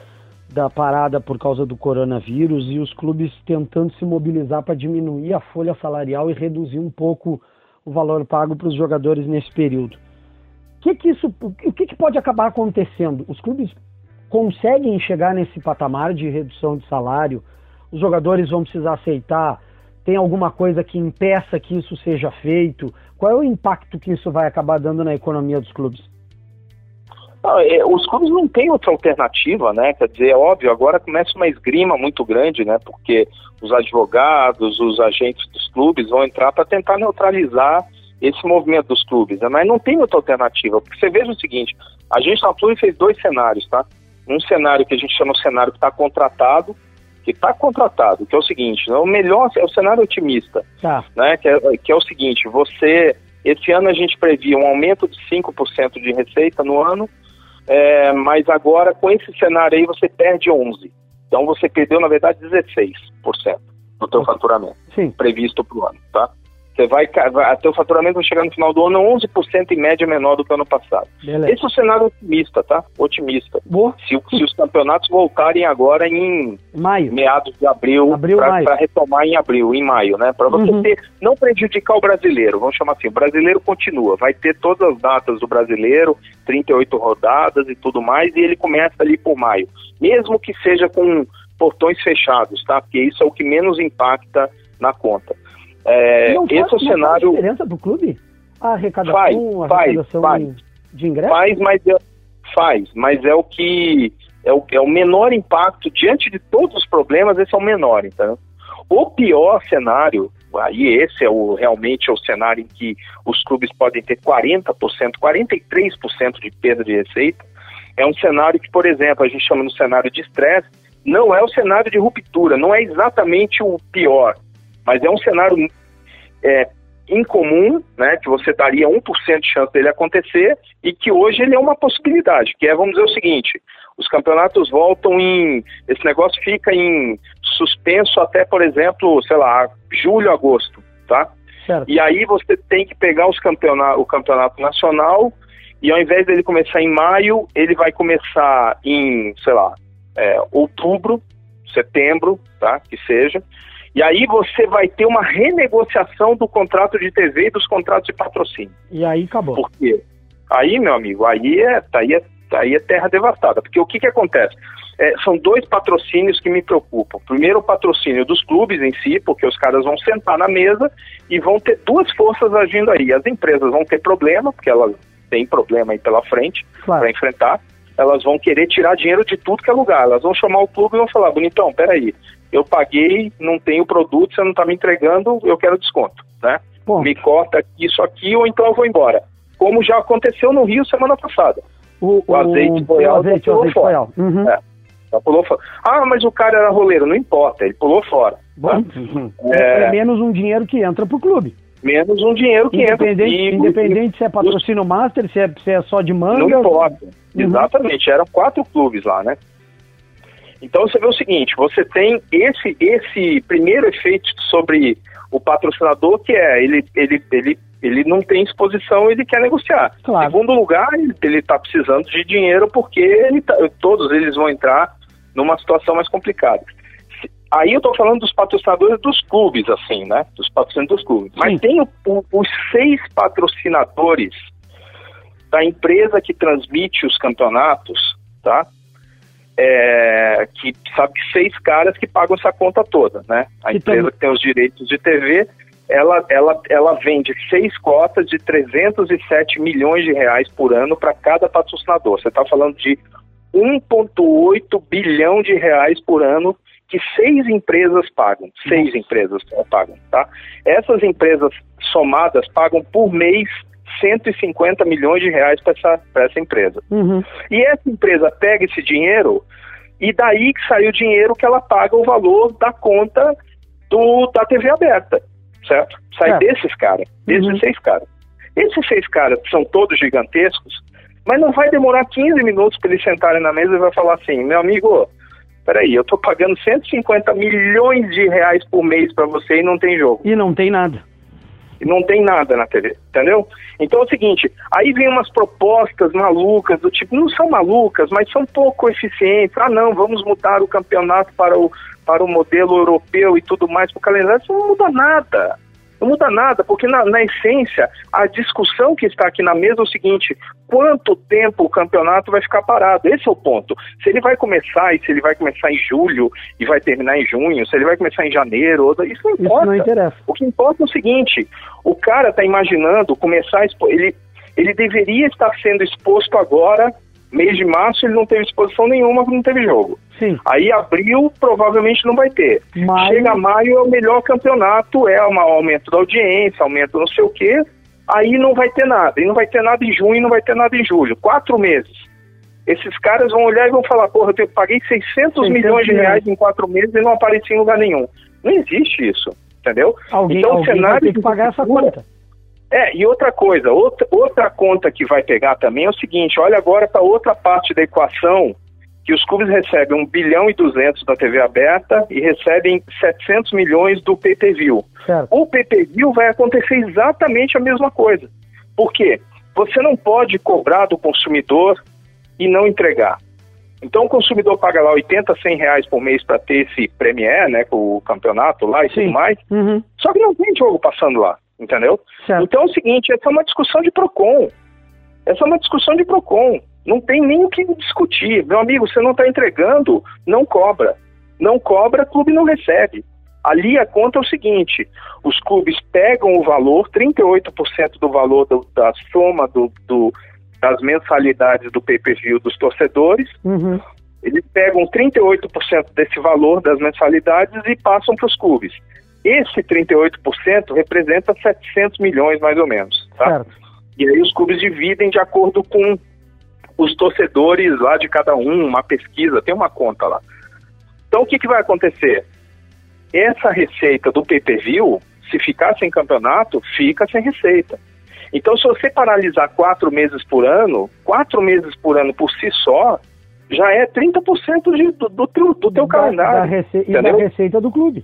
da parada por causa do coronavírus e os clubes tentando se mobilizar para diminuir a folha salarial e reduzir um pouco o valor pago para os jogadores nesse período. O que, que isso, o que, que pode acabar acontecendo? Os clubes conseguem chegar nesse patamar de redução de salário? Os jogadores vão precisar aceitar tem alguma coisa que impeça que isso seja feito? Qual é o impacto que isso vai acabar dando na economia dos clubes? Não, é, os clubes não têm outra alternativa, né? Quer dizer, é óbvio, agora começa uma esgrima muito grande, né? Porque os advogados, os agentes dos clubes vão entrar para tentar neutralizar esse movimento dos clubes, né? mas não tem outra alternativa, porque você veja o seguinte, a gente na Clube fez dois cenários, tá? Um cenário que a gente chama de cenário que está contratado, que está contratado, que é o seguinte, né, o melhor é o cenário otimista, tá. né, que, é, que é o seguinte, você, esse ano a gente previa um aumento de 5% de receita no ano, é, mas agora com esse cenário aí você perde 11%. Então você perdeu, na verdade, 16% do teu faturamento Sim. previsto para o ano, tá? Você vai, até o faturamento vai chegar no final do ano 11% em média menor do que o ano passado. Beleza. Esse é o cenário otimista, tá? Otimista. Boa. Se, se os campeonatos voltarem agora em maio. meados de abril, abril para retomar em abril, em maio, né? Para você uhum. ter, não prejudicar o brasileiro, vamos chamar assim, o brasileiro continua, vai ter todas as datas do brasileiro, 38 rodadas e tudo mais, e ele começa ali por maio. Mesmo que seja com portões fechados, tá? Porque isso é o que menos impacta na conta. É, não esse faz, é o cenário. Faz diferença para o clube? A arrecadação, faz, a arrecadação faz, de ingresso? Faz, mas é, faz, mas é o que é o, é o menor impacto diante de todos os problemas. Esse é o menor, então. O pior cenário, aí esse é o realmente é o cenário em que os clubes podem ter 40%, 43% de perda de receita. É um cenário que, por exemplo, a gente chama no cenário de estresse, não é o cenário de ruptura, não é exatamente o pior, mas é um cenário é, incomum, né, que você daria 1% de chance dele acontecer e que hoje ele é uma possibilidade, que é, vamos dizer o seguinte, os campeonatos voltam em, esse negócio fica em suspenso até, por exemplo, sei lá, julho, agosto, tá? Certo. E aí você tem que pegar os campeonato, o campeonato nacional e ao invés dele começar em maio, ele vai começar em, sei lá, é, outubro, setembro, tá? Que seja. E aí você vai ter uma renegociação do contrato de TV e dos contratos de patrocínio. E aí acabou. Por quê? Aí, meu amigo, aí é, aí é, aí é terra devastada. Porque o que, que acontece? É, são dois patrocínios que me preocupam. Primeiro, o patrocínio dos clubes em si, porque os caras vão sentar na mesa e vão ter duas forças agindo aí. As empresas vão ter problema, porque elas tem problema aí pela frente claro. para enfrentar, elas vão querer tirar dinheiro de tudo que é lugar. Elas vão chamar o clube e vão falar, bonitão, peraí, eu paguei, não tenho produto, você não está me entregando, eu quero desconto, né? Bom. Me corta isso aqui ou então eu vou embora. Como já aconteceu no Rio semana passada. O, o azeite boial azeite, pulou fora. Uhum. É, pulou fora. Ah, mas o cara era roleiro. Não importa, ele pulou fora. Bom, uhum. é... é menos um dinheiro que entra pro clube menos um dinheiro que independente, entra. E, independente e, se é patrocínio os, master, se é, se é só de manga. Não importa. Uhum. Exatamente, eram quatro clubes lá, né? Então você vê o seguinte, você tem esse, esse primeiro efeito sobre o patrocinador que é ele, ele, ele, ele não tem exposição, ele quer negociar. Claro. Segundo lugar, ele está precisando de dinheiro porque ele tá, todos eles vão entrar numa situação mais complicada. Aí eu estou falando dos patrocinadores dos clubes, assim, né? Dos patrocinadores dos clubes. Sim. Mas tem o, o, os seis patrocinadores da empresa que transmite os campeonatos, tá? É, que sabe seis caras que pagam essa conta toda, né? A que empresa tem... que tem os direitos de TV, ela, ela, ela vende seis cotas de 307 milhões de reais por ano para cada patrocinador. Você está falando de 1,8 bilhão de reais por ano que seis empresas pagam, seis Nossa. empresas pagam, tá? Essas empresas somadas pagam por mês 150 milhões de reais para essa, essa empresa. Uhum. E essa empresa pega esse dinheiro e daí que sai o dinheiro que ela paga o valor da conta do, da TV aberta, certo? Sai é. desses caras, desses uhum. seis caras. Esses seis caras são todos gigantescos, mas não vai demorar 15 minutos para eles sentarem na mesa e vai falar assim, meu amigo, peraí, eu tô pagando 150 milhões de reais por mês para você e não tem jogo. E não tem nada. Não tem nada na TV, entendeu? Então é o seguinte, aí vem umas propostas malucas, do tipo, não são malucas, mas são pouco eficientes. Ah, não, vamos mudar o campeonato para o, para o modelo europeu e tudo mais para o calendário. Isso não muda nada. Não muda nada, porque na, na, essência, a discussão que está aqui na mesa é o seguinte: quanto tempo o campeonato vai ficar parado? Esse é o ponto. Se ele vai começar, e se ele vai começar em julho e vai terminar em junho, se ele vai começar em janeiro, isso não importa. Isso não interessa. O que importa é o seguinte: o cara está imaginando começar a expor, ele, ele deveria estar sendo exposto agora Mês de março ele não teve exposição nenhuma, não teve jogo. Sim. Aí abril provavelmente não vai ter. Maio... Chega maio é o melhor campeonato, é um aumento da audiência, aumento não sei o quê. Aí não vai ter nada. E não vai ter nada em junho, não vai ter nada em julho. Quatro meses. Esses caras vão olhar e vão falar, porra, eu paguei 600, 600 milhões de reais em quatro meses e não apareci em lugar nenhum. Não existe isso, entendeu? Alguém, então, alguém o cenário vai ter que pagar essa conta. É, e outra coisa, outra, outra conta que vai pegar também é o seguinte, olha agora para outra parte da equação, que os clubes recebem 1 bilhão e 200 da TV aberta e recebem 700 milhões do PPView. O PPView vai acontecer exatamente a mesma coisa. Por quê? Você não pode cobrar do consumidor e não entregar. Então o consumidor paga lá 80, 100 reais por mês para ter esse Premier, né, com o campeonato lá e Sim. tudo mais. Uhum. Só que não tem jogo passando lá entendeu? Certo. Então é o seguinte, essa é uma discussão de PROCON. Essa é uma discussão de PROCON. Não tem nem o que discutir. Meu amigo, você não está entregando, não cobra. Não cobra, clube não recebe. Ali a conta é o seguinte: os clubes pegam o valor, 38% do valor do, da soma do, do, das mensalidades do pay-per-view dos torcedores, uhum. eles pegam 38% desse valor das mensalidades e passam para os clubes. Esse 38% representa 700 milhões, mais ou menos. Tá? E aí os clubes dividem de acordo com os torcedores lá de cada um, uma pesquisa, tem uma conta lá. Então o que, que vai acontecer? Essa receita do PPV, se ficar sem campeonato, fica sem receita. Então, se você paralisar quatro meses por ano, quatro meses por ano por si só, já é 30% de, do, do, teu, do teu da, calendário. Da rece... E da receita do clube.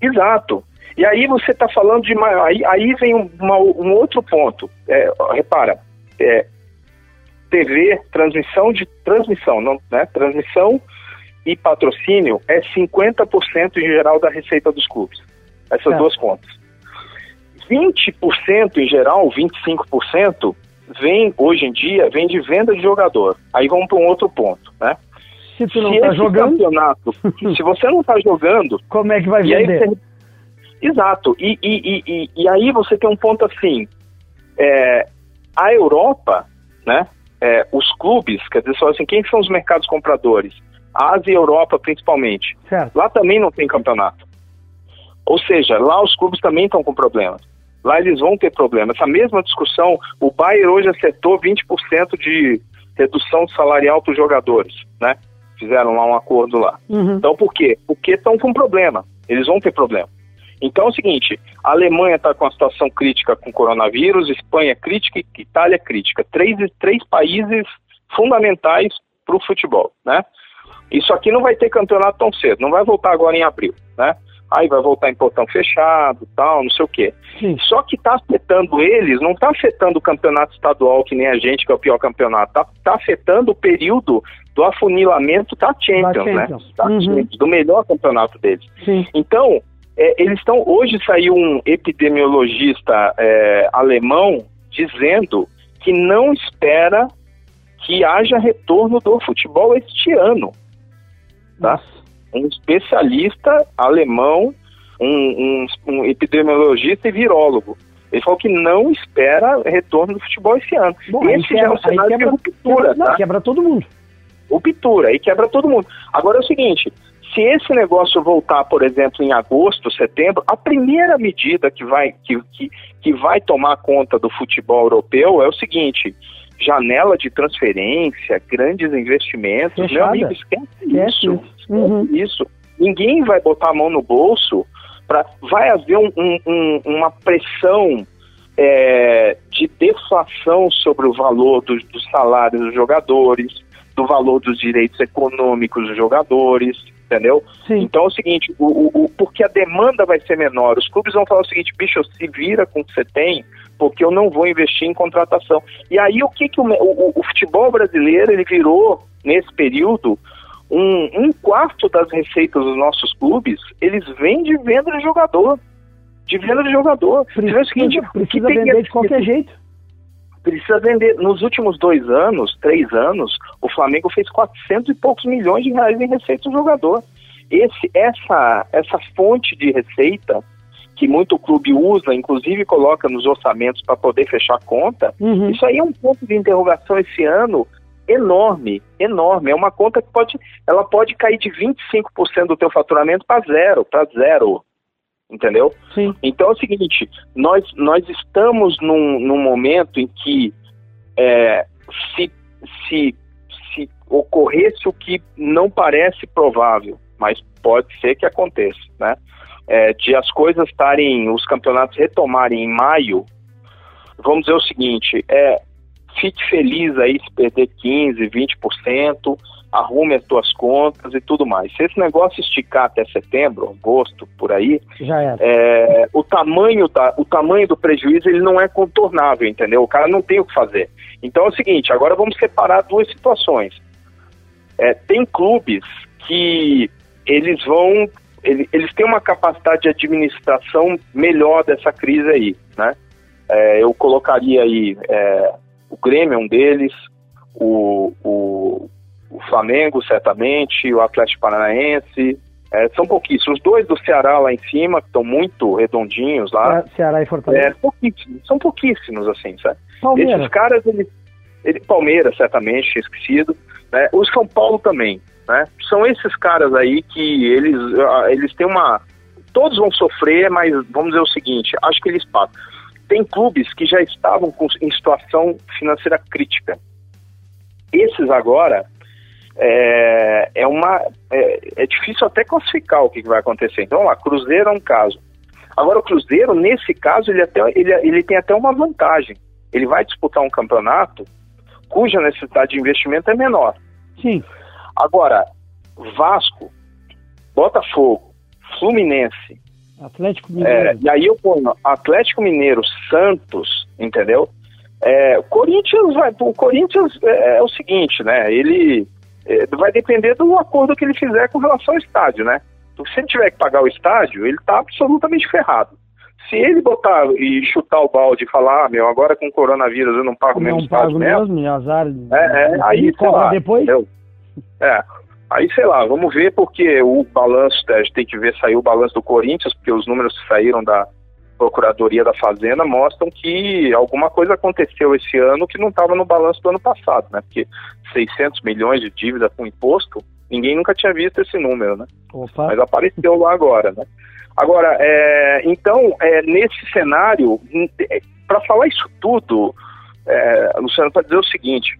Exato. E aí você está falando de. Aí, aí vem uma, um outro ponto. É, repara, é, TV, transmissão de transmissão, não, né? Transmissão e patrocínio é 50% em geral da receita dos clubes. Essas é. duas contas. 20% em geral, 25%, vem, hoje em dia, vem de venda de jogador. Aí vamos para um outro ponto, né? Se tu não se tá jogando. Campeonato, (laughs) se você não está jogando. Como é que vai vender? Você... Exato. E, e, e, e, aí você tem um ponto assim. É, A Europa, né? É, os clubes, quer dizer, só assim, quem são os mercados compradores? Ásia e Europa principalmente. Certo. Lá também não tem campeonato. Ou seja, lá os clubes também estão com problemas. Lá eles vão ter problemas. Essa mesma discussão, o Bayern hoje acertou 20% de redução salarial para os jogadores, né? Fizeram lá um acordo lá. Uhum. Então por quê? Porque estão com problema. Eles vão ter problema. Então é o seguinte, a Alemanha está com uma situação crítica com o coronavírus, Espanha crítica e Itália crítica. Três, três países fundamentais para o futebol, né? Isso aqui não vai ter campeonato tão cedo, não vai voltar agora em abril, né? Aí vai voltar em portão fechado, tal, não sei o quê. Sim. Só que está afetando eles, não está afetando o campeonato estadual, que nem a gente, que é o pior campeonato, está tá afetando o período do afunilamento da Champions, Da né? Champions. Da Uhum. Champions, do melhor campeonato deles. Sim. Então, é, eles estão. Hoje saiu um epidemiologista é, alemão dizendo que não espera que haja retorno do futebol este ano. Tá? Nossa. Um especialista alemão, um, um- um epidemiologista e virólogo. Ele falou que não espera retorno do futebol esse ano. Bom, Esse já é um quebra- cenário de quebra- ruptura, Não, tá? quebra todo mundo. ruptura, aí quebra todo mundo. Agora é o seguinte, se esse negócio voltar, por exemplo, em agosto, setembro, a primeira medida que vai, que, que, que vai tomar conta do futebol europeu é o seguinte, janela de transferência, grandes investimentos, meu Fechada. amigo, esquece, Esquece isso, isso. Uhum. isso. Ninguém vai botar a mão no bolso, pra, vai haver um- um- um- uma pressão é, de deflação sobre o valor dos, dos salários dos jogadores, do valor dos direitos econômicos dos jogadores, entendeu? Sim. Então é o seguinte, o, o- o- porque a demanda vai ser menor, os clubes vão falar o seguinte, bicho, se vira com o que você tem, porque eu não vou investir em contratação. E aí o que, que o, o- o futebol brasileiro ele virou, nesse período, um, um quarto das receitas dos nossos clubes, eles vêm de venda de jogador. De venda de jogador. Você vê o seguinte, Precisa, precisa vender que- de qualquer jeito. Precisa vender. Nos últimos dois anos, três anos, o Flamengo fez 400 e poucos milhões de reais em receita do jogador. Esse, essa, essa fonte de receita que muito clube usa, inclusive coloca nos orçamentos para poder fechar conta, Uhum. isso aí é um ponto de interrogação esse ano enorme, enorme. É uma conta que pode, ela pode cair de 25% do teu faturamento para zero, para zero, entendeu? Sim. Então é o seguinte, nós, nós estamos num, num momento em que é, se, se, se ocorresse o que não parece provável, mas pode ser que aconteça, né? É, de as coisas estarem, os campeonatos retomarem em maio, vamos dizer o seguinte, é, fique feliz aí se perder 15, 20%, arrume as tuas contas e tudo mais. Se esse negócio esticar até setembro, agosto, por aí, Já era. é, o tamanho da, o tamanho do prejuízo ele não é contornável, entendeu? O cara não tem o que fazer. Então é o seguinte, agora vamos separar duas situações. É, tem clubes que eles vão, ele- eles têm uma capacidade de administração melhor dessa crise aí, né? É, eu colocaria aí é, o Grêmio é um deles, o, o, o Flamengo certamente, o Atlético Paranaense, é, são pouquíssimos. Os dois do Ceará lá em cima, que estão muito redondinhos lá, Ce- Ceará e Fortaleza. é, pouquíssimos, são pouquíssimos, assim, sabe? Palmeiras. Esses caras, ele, ele, Palmeiras, certamente, esquecido, né? O São Paulo também, né? São esses caras aí que eles, ah, eles têm uma... Todos vão sofrer, mas vamos dizer o seguinte, acho que eles passam. Tem clubes que já estavam com, em situação financeira crítica. Esses agora, é, é uma é, é difícil até classificar o que, que vai acontecer. Então, lá, Cruzeiro é um caso. Agora, o Cruzeiro, nesse caso, ele, até, ele, ele tem até uma vantagem. Ele vai disputar um campeonato cuja necessidade de investimento é menor. Sim. Agora, Vasco, Botafogo, Fluminense, Atlético é, Mineiro. e aí eu ponho Atlético Mineiro, Santos, entendeu? É, o Corinthians vai, o Corinthians é, é o seguinte, né? Ele é, vai depender do acordo que ele fizer com relação ao estádio, né? Porque se ele tiver que pagar o estádio, ele está absolutamente ferrado. Se ele botar e chutar o balde e falar, ah, meu, agora com o coronavírus eu não pago mesmo não estádio pago mesmo, mesmo, azar. é, é, aí, sei lá, depois. entendeu? É, aí sei lá, vamos ver porque o balanço, a gente tem que ver, saiu o balanço do Corinthians, porque os números que saíram da, Procuradoria da Fazenda mostram que alguma coisa aconteceu esse ano que não estava no balanço do ano passado, né? Porque 600 milhões de dívida com imposto, ninguém nunca tinha visto esse número, né? Opa. Mas apareceu lá agora, né? Agora, é, então, é, nesse cenário, é, para falar isso tudo, é, Luciano, para dizer o seguinte,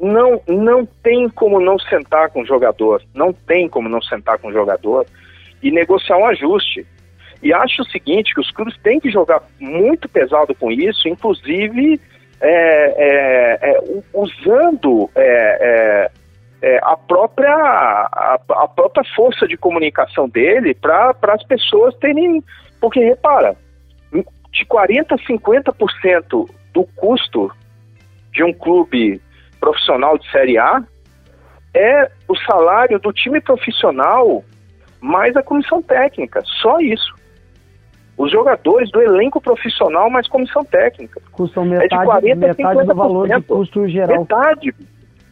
não, não tem como não sentar com o jogador, não tem como não sentar com o jogador e negociar um ajuste. E acho o seguinte, que os clubes têm que jogar muito pesado com isso, inclusive é, é, é, usando é, é, é, a, própria, a, a, própria força de comunicação dele para as pessoas terem. Porque, repara, de 40% a 50% do custo de um clube profissional de Série A é o salário do time profissional mais a comissão técnica. Só isso os jogadores do elenco profissional mais comissão técnica. Custam metade, é de 40 metade do valor do custo geral. Metade.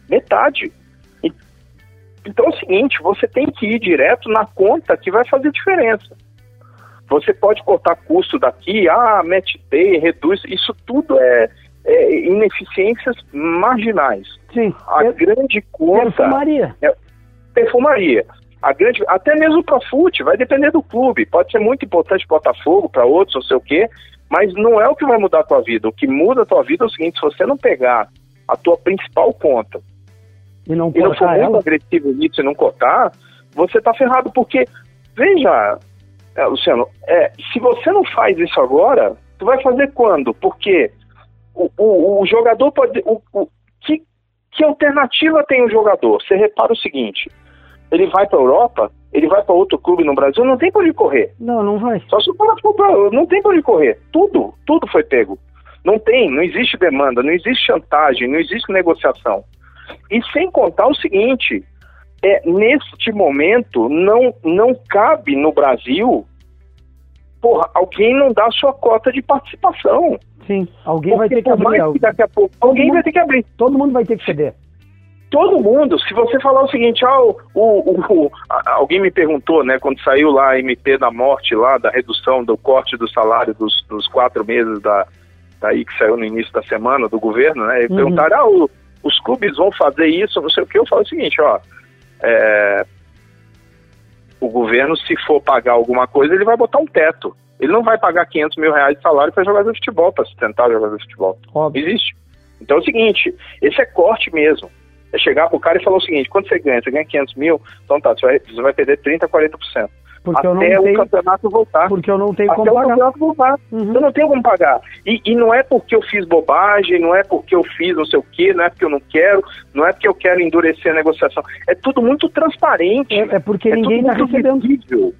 Metade. Então é o seguinte, você tem que ir direto na conta que vai fazer diferença. Você pode cortar custo daqui, ah, mete day, reduz, isso tudo é, é ineficiências marginais. Sim. A é, grande conta... Perfumaria. É, perfumaria. A grande, até mesmo para fute, vai depender do clube. Pode ser muito importante Botafogo, para outros, não sei o quê, mas não é o que vai mudar a tua vida. O que muda a tua vida é o seguinte: se você não pegar a tua principal conta e não, e não for muito ela? agressivo nisso e não cortar, você tá ferrado. Porque, veja, é, Luciano, é, se você não faz isso agora, tu vai fazer quando? Porque o, o, o jogador pode. O, o, que, que alternativa tem o jogador? Você repara o seguinte ele vai para a Europa, ele vai para outro clube no Brasil, não tem por onde correr. Não, não vai. Só se o cara for pra, não tem por onde correr. Tudo, tudo foi pego. Não tem, não existe demanda, não existe chantagem, não existe negociação. E sem contar o seguinte, é, neste momento não, não cabe no Brasil, porra, alguém não dá sua cota de participação. Sim, alguém Porque vai ter que abrir. Que daqui a pouco, alguém mundo, vai ter que abrir. Todo mundo vai ter que ceder todo mundo, se você falar o seguinte, ah, o, o, o, alguém me perguntou, né, quando saiu lá a MP da morte, lá, da redução do corte do salário dos, dos quatro meses da, daí que saiu no início da semana do governo, né, e uhum. perguntaram, ah, o, os clubes vão fazer isso, não sei o que, eu falo o seguinte, ó, é, o governo, se for pagar alguma coisa, ele vai botar um teto. Ele não vai pagar 500 mil reais de salário para jogador de futebol, para sustentar jogador de futebol. Óbvio. Existe. Então é o seguinte, esse é corte mesmo é chegar pro cara e falar o seguinte, quanto você ganha? Você ganha 500 mil? Então tá, você vai, você vai perder 30%, 40%. Porque até o tenho, campeonato voltar. Porque eu não tenho até como pagar. Até o campeonato voltar. Uhum. Eu não tenho como pagar. E, e, não é porque eu fiz bobagem, não é porque eu fiz não sei o quê, não é porque eu não quero, não é porque eu quero endurecer a negociação. É tudo muito transparente. É, é porque é ninguém está recebendo. Visível.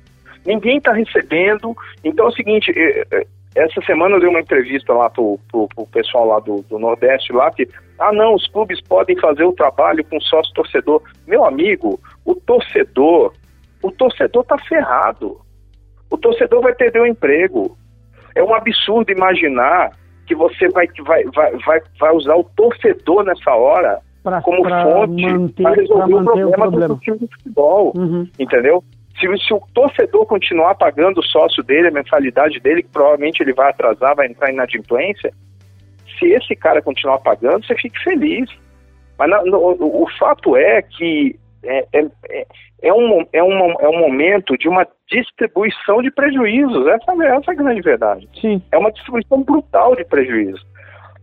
Ninguém está recebendo. Então é o seguinte, essa semana eu dei uma entrevista lá pro, pro, pro pessoal lá do, do, Nordeste lá que, ah não, os clubes podem fazer o trabalho com sócio torcedor. Meu amigo, o torcedor, o torcedor tá ferrado. O torcedor vai perder o emprego. É um absurdo imaginar que você vai, vai, vai, vai, vai usar o torcedor nessa hora pra, como pra fonte para resolver o problema, o problema, do time de futebol. Uhum. Entendeu? Se, se, o torcedor continuar pagando o sócio dele, a mensalidade dele, que provavelmente ele vai atrasar, vai entrar em inadimplência, se esse cara continuar pagando, você fique feliz. Mas o, o, fato é que é, é, é, é, um, é, um, é um momento de uma distribuição de prejuízos. Essa, essa é a grande verdade. Sim. É uma distribuição brutal de prejuízos.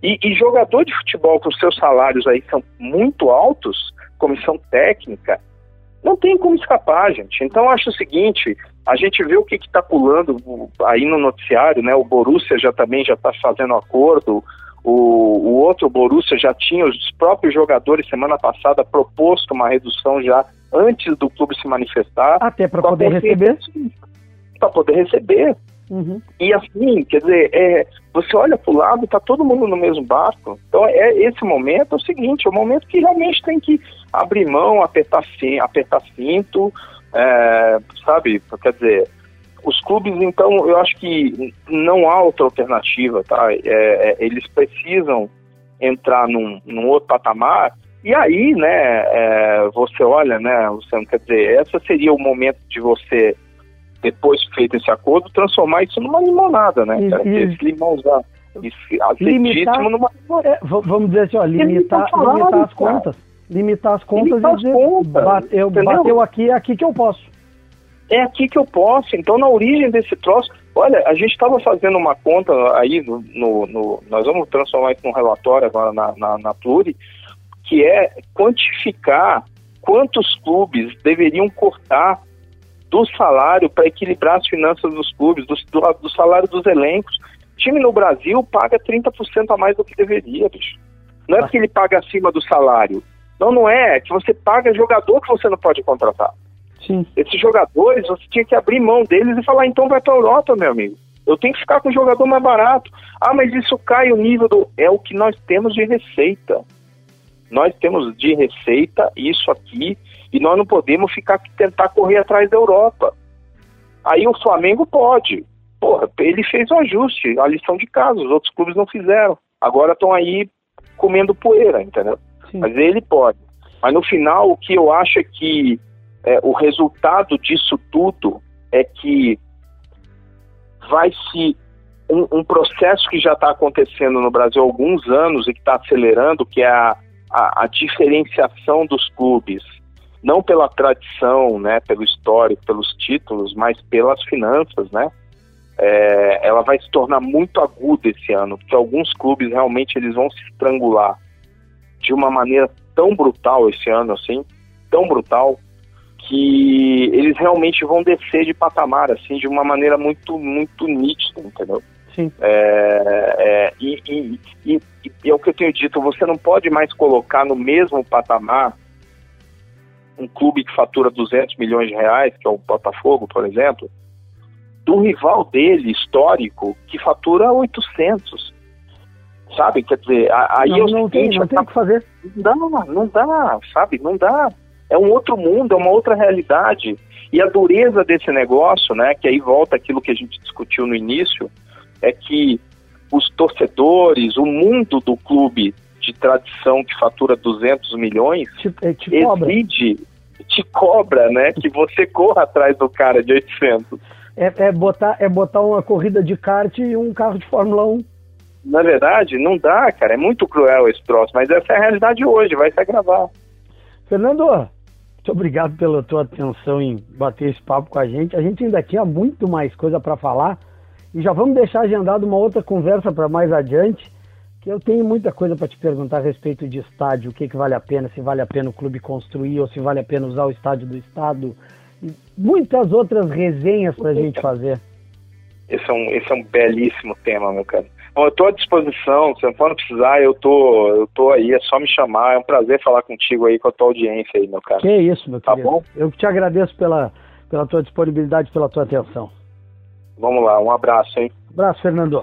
E, e jogador de futebol com seus salários aí são muito altos, comissão técnica, não tem como escapar, gente. Então acho o seguinte, a gente vê o que está pulando aí no noticiário, né? O Borussia já também já está fazendo acordo, o, o outro Borussia já tinha os próprios jogadores semana passada proposto uma redução já antes do clube se manifestar. Até para poder receber. Para poder receber. Uhum. E assim, quer dizer, é, você olha para o lado, está todo mundo no mesmo barco. Então, é esse momento é o seguinte, é o momento que realmente tem que abrir mão, apertar, apertar cinto, é, sabe? Quer dizer, os clubes, então, eu acho que não há outra alternativa, tá? É, é, eles precisam entrar num, num outro patamar e aí, né, é, você olha, né, Luciano, quer dizer, esse seria o momento de você depois feito esse acordo, transformar isso numa limonada, né? Cara? Esse limãozão. limitar, numa... é, vamos dizer assim, ó, limitar, limitar as contas. Limitar as contas limitar e dizer, contas, bateu, bateu aqui, é aqui que eu posso. É aqui que eu posso. Então, na origem desse troço, olha, a gente estava fazendo uma conta aí, no, no, no, nós vamos transformar isso num relatório agora na, na, na Pluri, que é quantificar quantos clubes deveriam cortar do salário para equilibrar as finanças dos clubes, do, do, do salário dos elencos. O time no Brasil paga 30% a mais do que deveria, bicho. Não é porque ele paga acima do salário. Não, não é. É que você paga jogador que você não pode contratar. Sim. Esses jogadores, você tinha que abrir mão deles e falar, então vai para a Europa, meu amigo. Eu tenho que ficar com o jogador mais barato. Ah, mas isso cai o nível do. É o que nós temos de receita. Nós temos de receita isso aqui e nós não podemos ficar tentar correr atrás da Europa. Aí o Flamengo pode. Porra, ele fez o ajuste, a lição de casa, os outros clubes não fizeram. Agora estão aí comendo poeira, entendeu? Sim. Mas ele pode. Mas no final, o que eu acho é que é, o resultado disso tudo é que vai se um, um processo que já está acontecendo no Brasil há alguns anos e que está acelerando, que é a, a, a, diferenciação dos clubes, não pela tradição, né, pelo histórico, pelos títulos, mas pelas finanças, né? É, ela vai se tornar muito aguda esse ano, porque alguns clubes realmente eles vão se estrangular de uma maneira tão brutal esse ano, assim, tão brutal, que eles realmente vão descer de patamar, assim, de uma maneira muito, muito nítida, entendeu? Sim. É, é, e, e, e, e, é o que eu tenho dito, você não pode mais colocar no mesmo patamar um clube que fatura 200 milhões de reais, que é o Botafogo, por exemplo, do rival dele, histórico, que fatura 800. Sabe? Quer dizer, aí não, é o não seguinte, tem, não tem o que fazer. Não dá, não dá, sabe? Não dá é um outro mundo, é uma outra realidade. E a dureza desse negócio, né, que aí volta aquilo que a gente discutiu no início, é que os torcedores, o mundo do clube de tradição que fatura 200 milhões, te, é, te exige, te cobra, né, que você corra atrás do cara de 800. É, é, botar, é botar uma corrida de kart e um carro de Fórmula 1. Na verdade, não dá, cara. É muito cruel esse troço, mas essa é a realidade hoje, vai se agravar. Fernando, muito obrigado pela tua atenção em bater esse papo com a gente. A gente ainda tinha muito mais coisa para falar e já vamos deixar agendado uma outra conversa para mais adiante, que eu tenho muita coisa para te perguntar a respeito de estádio, o que, que vale a pena, se vale a pena o clube construir ou se vale a pena usar o estádio do estado. E muitas outras resenhas para a gente fazer. Esse é, um, esse é um belíssimo tema, meu cara. Bom, eu estou à disposição, se não precisar, eu tô, eu tô aí, é só me chamar, é um prazer falar contigo aí, com a tua audiência aí, meu cara. Que isso, meu tá querido. Tá bom? Eu te agradeço pela, pela tua disponibilidade, pela tua atenção. Vamos lá, um abraço, hein? Abraço, Fernando.